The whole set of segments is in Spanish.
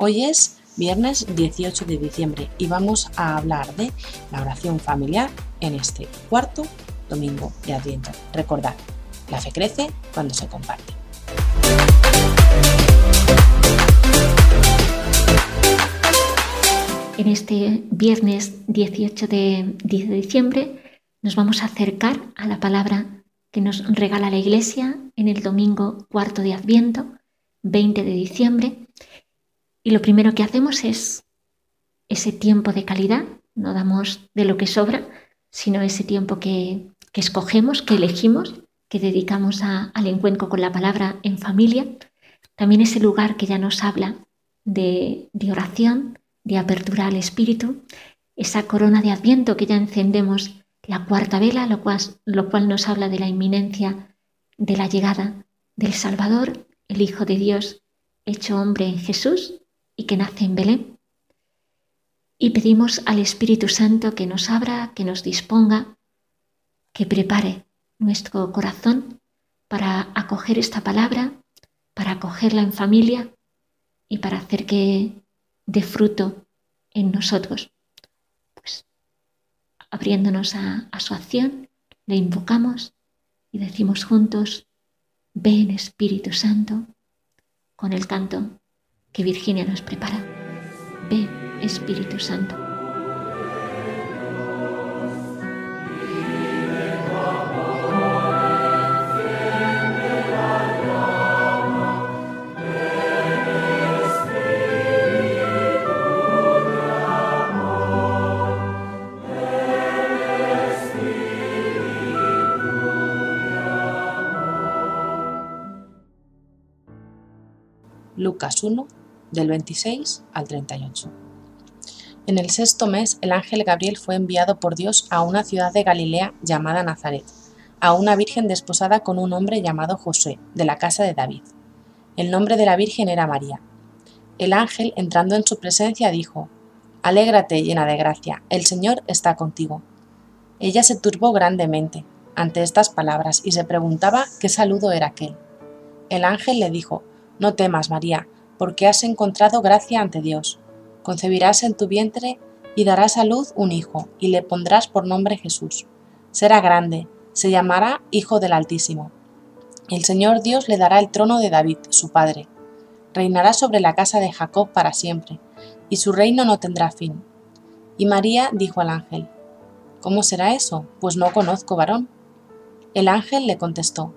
Hoy es viernes 18 de diciembre y vamos a hablar de la oración familiar en este cuarto domingo de Adviento. Recordad, la fe crece cuando se comparte. En este viernes 18 de diciembre nos vamos a acercar a la palabra que nos regala la Iglesia en el domingo cuarto de Adviento, 20 de diciembre, y lo primero que hacemos es ese tiempo de calidad, no damos de lo que sobra, sino ese tiempo que, escogemos, que elegimos, que dedicamos al encuentro con la palabra en familia. También ese lugar que ya nos habla de, oración, de apertura al espíritu, esa corona de adviento que ya encendemos la cuarta vela, lo cual, lo cual nos habla de la inminencia de la llegada del Salvador, el Hijo de Dios, hecho hombre en Jesús, y que nace en Belén. Y pedimos al Espíritu Santo que nos abra, que nos disponga, que prepare nuestro corazón para acoger esta palabra, para acogerla en familia y para hacer que dé fruto en nosotros. Pues abriéndonos a, a su acción, le invocamos y decimos juntos, ven Espíritu Santo, con el canto que Virginia nos prepara. Ve, Espíritu Santo. Lucas 1, del 26 al 38. En el sexto mes, el ángel Gabriel fue enviado por Dios a una ciudad de Galilea llamada Nazaret, a una virgen desposada con un hombre llamado José, de la casa de David. El nombre de la virgen era María. El ángel, entrando en su presencia, dijo, Alégrate, llena de gracia, el Señor está contigo. Ella se turbó grandemente ante estas palabras y se preguntaba qué saludo era aquel. El ángel le dijo, No temas, María, porque has encontrado gracia ante Dios. Concebirás en tu vientre y darás a luz un hijo, y le pondrás por nombre Jesús. Será grande, se llamará Hijo del Altísimo. El Señor Dios le dará el trono de David, su padre. Reinará sobre la casa de Jacob para siempre, y su reino no tendrá fin. Y María dijo al ángel, ¿Cómo será eso? Pues no conozco varón. El ángel le contestó,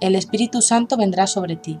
El Espíritu Santo vendrá sobre ti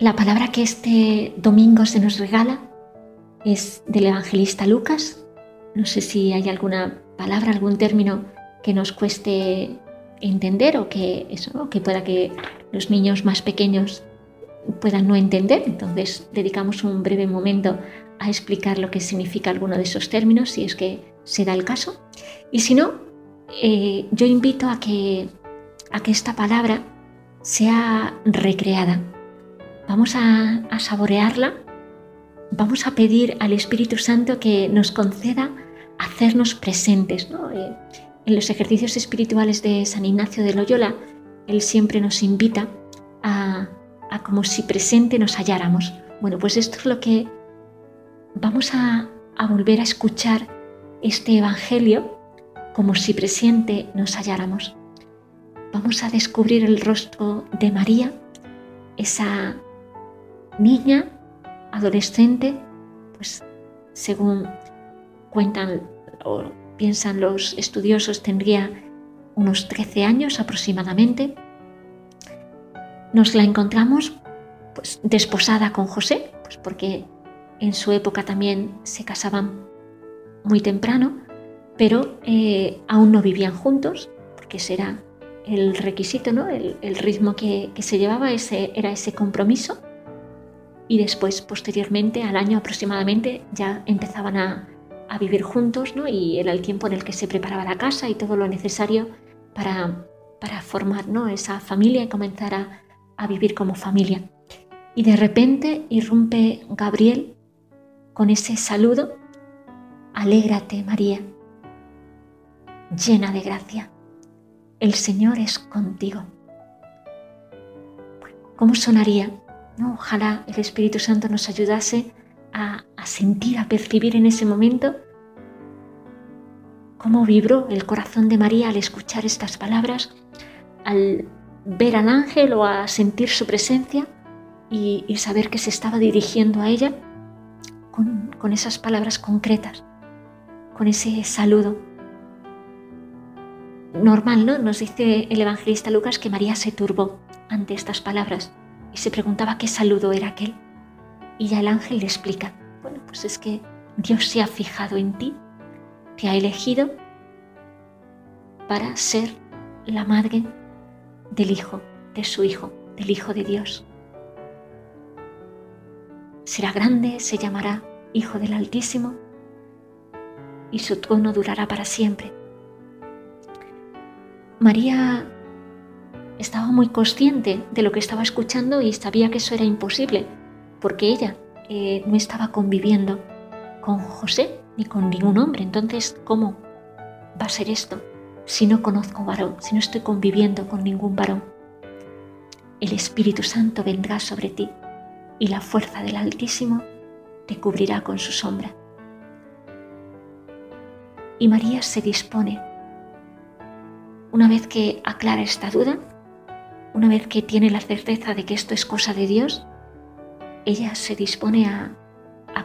La palabra que este domingo se nos regala es del evangelista Lucas. No sé si hay alguna palabra, algún término que nos cueste entender o que, eso, que pueda que los niños más pequeños puedan no entender. Entonces dedicamos un breve momento a explicar lo que significa alguno de esos términos, si es que se da el caso. Y si no, eh, yo invito a que, a que esta palabra sea recreada vamos a, saborearla, vamos a pedir al Espíritu Santo que nos conceda hacernos presentes. Eh, en los ejercicios espirituales de San Ignacio de Loyola, él siempre nos invita a, como si presente nos halláramos. Bueno, pues esto es lo que vamos a, a volver a escuchar este Evangelio como si presente nos halláramos. Vamos a descubrir el rostro de María, esa niña, adolescente, pues según cuentan o piensan los estudiosos, tendría unos 13 años aproximadamente. Nos la encontramos pues, desposada con José, pues porque en su época también se casaban muy temprano, pero eh, aún no vivían juntos, porque ese era el requisito, ¿no? el, ritmo que, se llevaba, ese, era ese compromiso. Y después, posteriormente, al año aproximadamente, ya empezaban a, vivir juntos ¿no? y era el tiempo en el que se preparaba la casa y todo lo necesario para, para formar ¿no? esa familia y comenzar a, a vivir como familia. Y de repente irrumpe Gabriel con ese saludo, Alégrate María, llena de gracia, el Señor es contigo. ¿Cómo sonaría? ¿No? Ojalá el Espíritu Santo nos ayudase a, a sentir, a percibir en ese momento cómo vibró el corazón de María al escuchar estas palabras, al ver al ángel o a sentir su presencia y, saber que se estaba dirigiendo a ella con, esas palabras concretas, con ese saludo. Normal, ¿no? Nos dice el evangelista Lucas que María se turbó ante estas palabras y se preguntaba qué saludo era aquel. Y ya el ángel le explica, bueno, pues es que Dios se ha fijado en ti, te ha elegido para ser la madre del Hijo, de su Hijo, del Hijo de Dios. Será grande, se llamará Hijo del Altísimo, y su trono durará para siempre. María estaba muy consciente de lo que estaba escuchando y sabía que eso era imposible, porque ella eh, no estaba conviviendo con José ni con ningún hombre. Entonces, ¿cómo va a ser esto si no conozco varón, si no estoy conviviendo con ningún varón? El Espíritu Santo vendrá sobre ti y la fuerza del Altísimo te cubrirá con su sombra. Y María se dispone, una vez que aclara esta duda, una vez que tiene la certeza de que esto es cosa de Dios, ella se dispone a,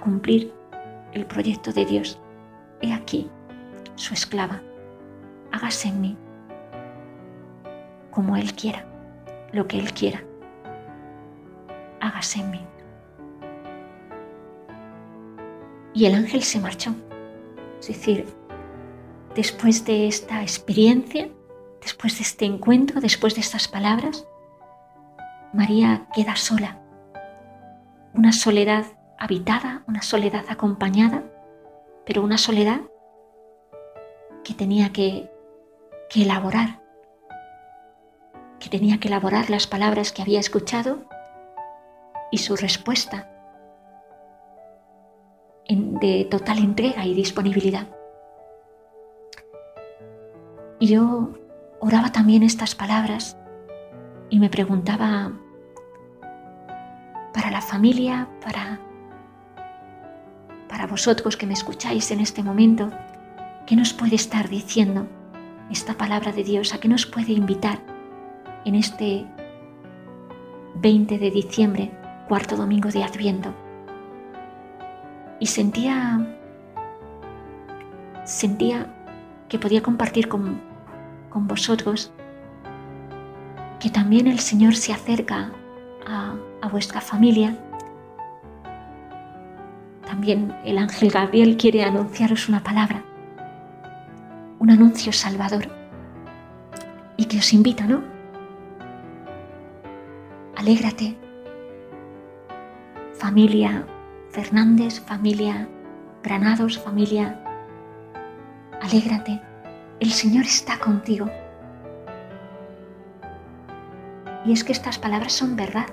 cumplir el proyecto de Dios. He aquí, su esclava, hágase en mí como Él quiera, lo que Él quiera hágase en mí. Y el ángel se marchó. Es decir, después de esta experiencia, después de este encuentro, después de estas palabras, María queda sola. Una soledad habitada, una soledad acompañada, pero una soledad que tenía que, elaborar, que tenía que elaborar las palabras que había escuchado y su respuesta de total entrega y disponibilidad. Y yo oraba también estas palabras y me preguntaba para la familia, para, para vosotros que me escucháis en este momento, ¿qué nos puede estar diciendo esta palabra de Dios? ¿A qué nos puede invitar en este 20 de diciembre cuarto domingo de Adviento. Y sentía, sentía que podía compartir con, con vosotros que también el Señor se acerca a, a vuestra familia. También el ángel Gabriel quiere anunciaros una palabra, un anuncio salvador y que os invita, ¿no? Alégrate familia Fernández, familia Granados, familia, alégrate, el Señor está contigo. Y es que estas palabras son verdad.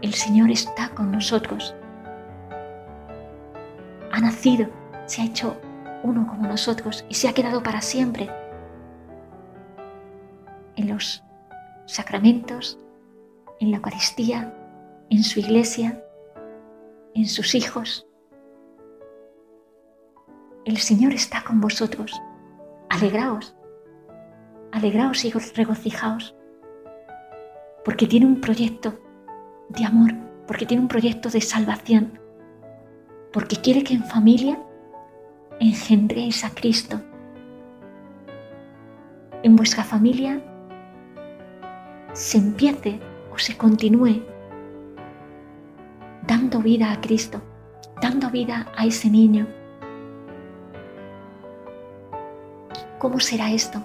El Señor está con nosotros. Ha nacido, se ha hecho uno como nosotros y se ha quedado para siempre en los sacramentos, en la Eucaristía, en su iglesia, en sus hijos. El Señor está con vosotros. Alegraos, alegraos y regocijaos, porque tiene un proyecto de amor, porque tiene un proyecto de salvación, porque quiere que en familia engendréis a Cristo. En vuestra familia se empiece o se continúe dando vida a Cristo, dando vida a ese niño. ¿Cómo será esto?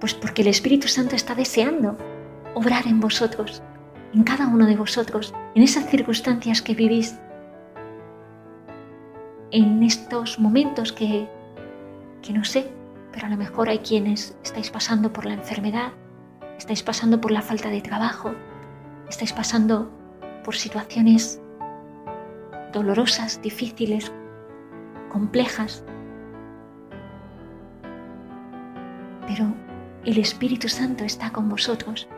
Pues porque el Espíritu Santo está deseando obrar en vosotros, en cada uno de vosotros, en esas circunstancias que vivís, en estos momentos que, que no sé, pero a lo mejor hay quienes estáis pasando por la enfermedad, estáis pasando por la falta de trabajo, estáis pasando por situaciones dolorosas, difíciles, complejas. El Espíritu Santo está con vosotros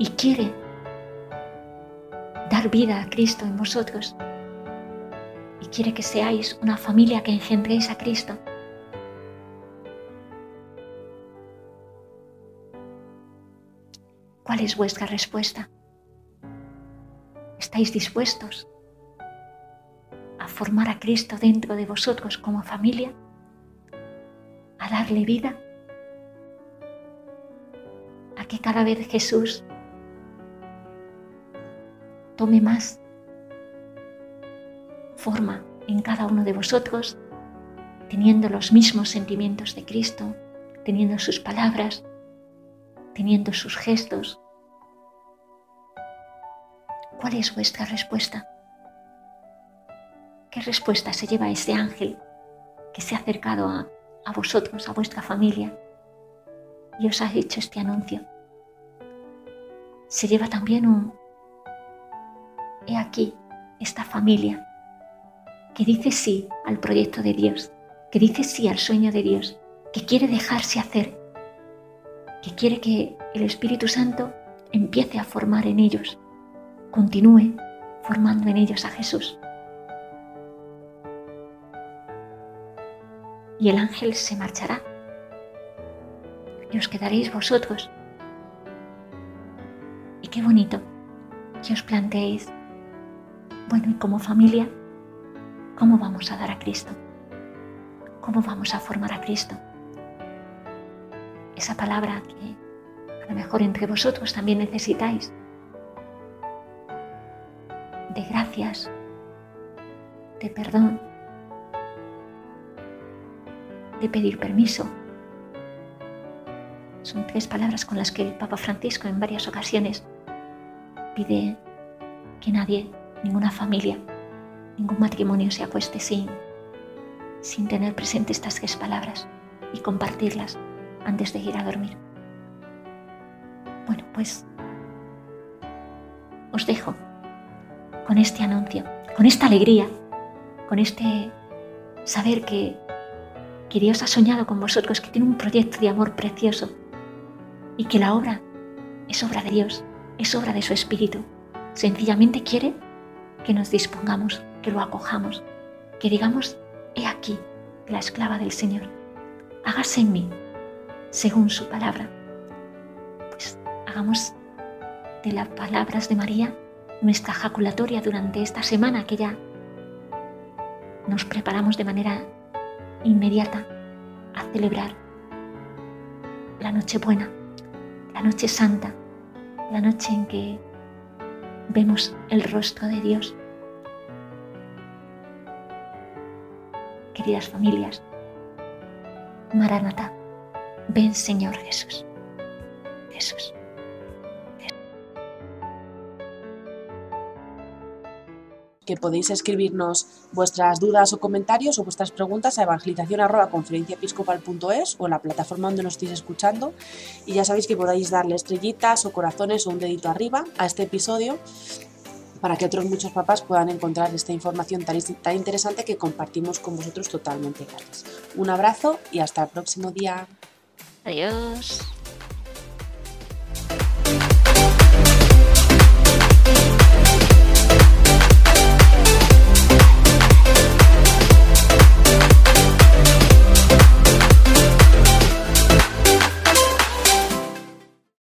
y quiere dar vida a Cristo en vosotros y quiere que seáis una familia que engendréis a Cristo. ¿Cuál es vuestra respuesta? ¿Estáis dispuestos a formar a Cristo dentro de vosotros como familia? ¿A darle vida? ¿A que cada vez Jesús tome más forma en cada uno de vosotros, teniendo los mismos sentimientos de Cristo, teniendo sus palabras, teniendo sus gestos. ¿Cuál es vuestra respuesta? ¿Qué respuesta se lleva ese ángel que se ha acercado a, a vosotros, a vuestra familia, y os ha hecho este anuncio? Se lleva también un, he aquí, esta familia que dice sí al proyecto de Dios, que dice sí al sueño de Dios, que quiere dejarse hacer, que quiere que el Espíritu Santo empiece a formar en ellos, continúe formando en ellos a Jesús. Y el ángel se marchará y os quedaréis vosotros. Y qué bonito que os planteéis, bueno, y como familia, ¿cómo vamos a dar a Cristo? ¿Cómo vamos a formar a Cristo? esa palabra que a lo mejor entre vosotros también necesitáis, de gracias, de perdón, de pedir permiso. Son tres palabras con las que el Papa Francisco en varias ocasiones que nadie, ninguna familia, ningún matrimonio se acueste sin, sin tener presente estas tres palabras y compartirlas antes de ir a dormir. Bueno, pues os dejo con este anuncio, con esta alegría, con este saber que Dios ha soñado con vosotros, que tiene un proyecto de amor precioso y que la obra es obra de Dios, es obra de su Espíritu. Sencillamente quiere que nos dispongamos, que lo acojamos, que digamos, he aquí, la esclava del Señor, hágase en mí según su palabra. Pues hagamos de las palabras de María nuestra jaculatoria durante esta semana que ya nos preparamos de manera inmediata a celebrar la noche buena, la noche santa, la noche en que vemos el rostro de Dios. Queridas familias, Maranatá. Ven Señor Jesús. Jesús. Que podéis escribirnos vuestras dudas o comentarios o vuestras preguntas a evangelización.conferenciaepiscopal.es o en la plataforma donde nos estéis escuchando. Y ya sabéis que podéis darle estrellitas o corazones o un dedito arriba a este episodio para que otros muchos papás puedan encontrar esta información tan, tan interesante que compartimos con vosotros totalmente gratis. Un abrazo y hasta el próximo día. Adiós.